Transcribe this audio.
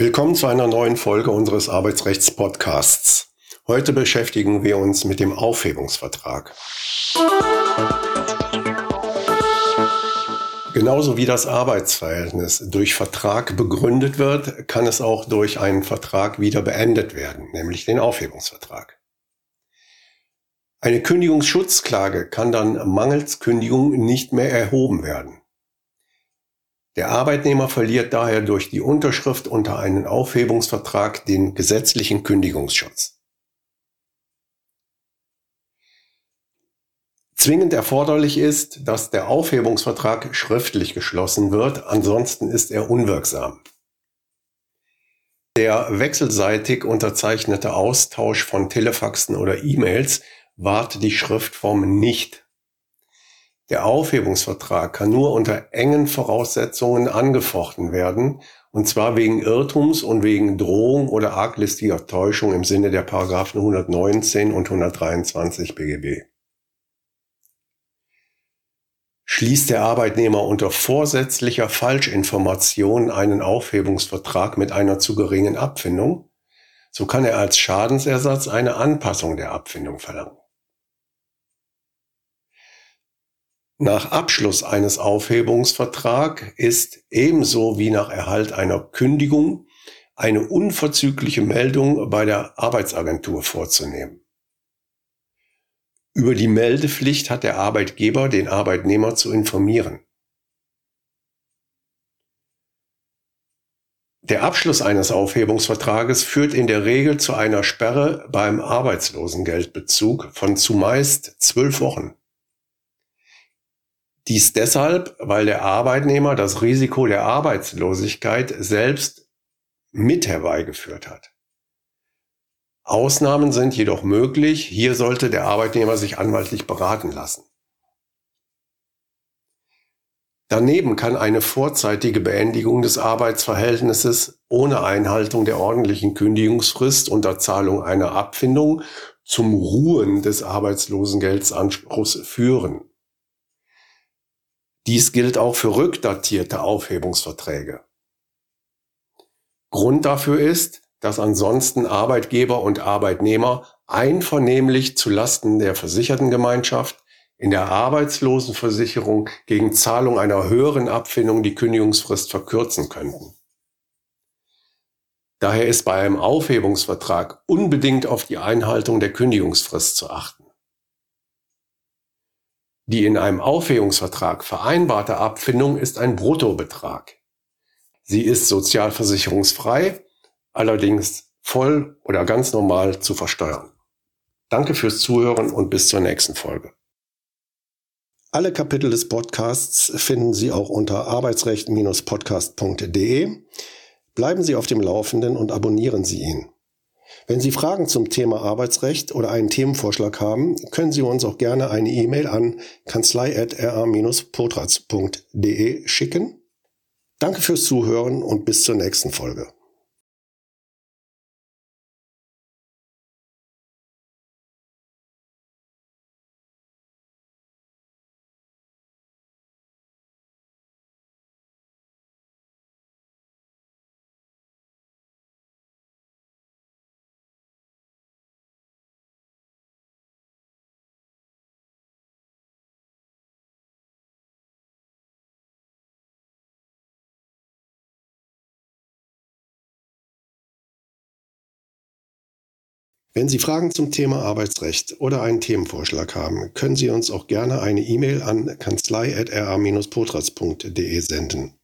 Willkommen zu einer neuen Folge unseres Arbeitsrechts-Podcasts. Heute beschäftigen wir uns mit dem Aufhebungsvertrag. Genauso wie das Arbeitsverhältnis durch Vertrag begründet wird, kann es auch durch einen Vertrag wieder beendet werden, nämlich den Aufhebungsvertrag. Eine Kündigungsschutzklage kann dann mangels Kündigung nicht mehr erhoben werden. Der Arbeitnehmer verliert daher durch die Unterschrift unter einen Aufhebungsvertrag den gesetzlichen Kündigungsschutz. Zwingend erforderlich ist, dass der Aufhebungsvertrag schriftlich geschlossen wird, ansonsten ist er unwirksam. Der wechselseitig unterzeichnete Austausch von Telefaxen oder E-Mails wahrt die Schriftform nicht. Der Aufhebungsvertrag kann nur unter engen Voraussetzungen angefochten werden, und zwar wegen Irrtums und wegen Drohung oder arglistiger Täuschung im Sinne der Paragraphen 119 und 123 BGB. Schließt der Arbeitnehmer unter vorsätzlicher Falschinformation einen Aufhebungsvertrag mit einer zu geringen Abfindung, so kann er als Schadensersatz eine Anpassung der Abfindung verlangen. Nach Abschluss eines Aufhebungsvertrags ist ebenso wie nach Erhalt einer Kündigung eine unverzügliche Meldung bei der Arbeitsagentur vorzunehmen. Über die Meldepflicht hat der Arbeitgeber den Arbeitnehmer zu informieren. Der Abschluss eines Aufhebungsvertrages führt in der Regel zu einer Sperre beim Arbeitslosengeldbezug von zumeist zwölf Wochen. Dies deshalb, weil der Arbeitnehmer das Risiko der Arbeitslosigkeit selbst mit herbeigeführt hat. Ausnahmen sind jedoch möglich. Hier sollte der Arbeitnehmer sich anwaltlich beraten lassen. Daneben kann eine vorzeitige Beendigung des Arbeitsverhältnisses ohne Einhaltung der ordentlichen Kündigungsfrist unter Zahlung einer Abfindung zum Ruhen des Arbeitslosengeldsanspruchs führen. Dies gilt auch für rückdatierte Aufhebungsverträge. Grund dafür ist, dass ansonsten Arbeitgeber und Arbeitnehmer einvernehmlich zulasten der Versichertengemeinschaft in der Arbeitslosenversicherung gegen Zahlung einer höheren Abfindung die Kündigungsfrist verkürzen könnten. Daher ist bei einem Aufhebungsvertrag unbedingt auf die Einhaltung der Kündigungsfrist zu achten. Die in einem Aufhebungsvertrag vereinbarte Abfindung ist ein Bruttobetrag. Sie ist sozialversicherungsfrei, allerdings voll oder ganz normal zu versteuern. Danke fürs Zuhören und bis zur nächsten Folge. Alle Kapitel des Podcasts finden Sie auch unter arbeitsrecht-podcast.de. Bleiben Sie auf dem Laufenden und abonnieren Sie ihn. Wenn Sie Fragen zum Thema Arbeitsrecht oder einen Themenvorschlag haben, können Sie uns auch gerne eine E-Mail an kanzlei.ra-potratz.de schicken. Danke fürs Zuhören und bis zur nächsten Folge. Wenn Sie Fragen zum Thema Arbeitsrecht oder einen Themenvorschlag haben, können Sie uns auch gerne eine E-Mail an kanzlei.ra-potratz.de senden.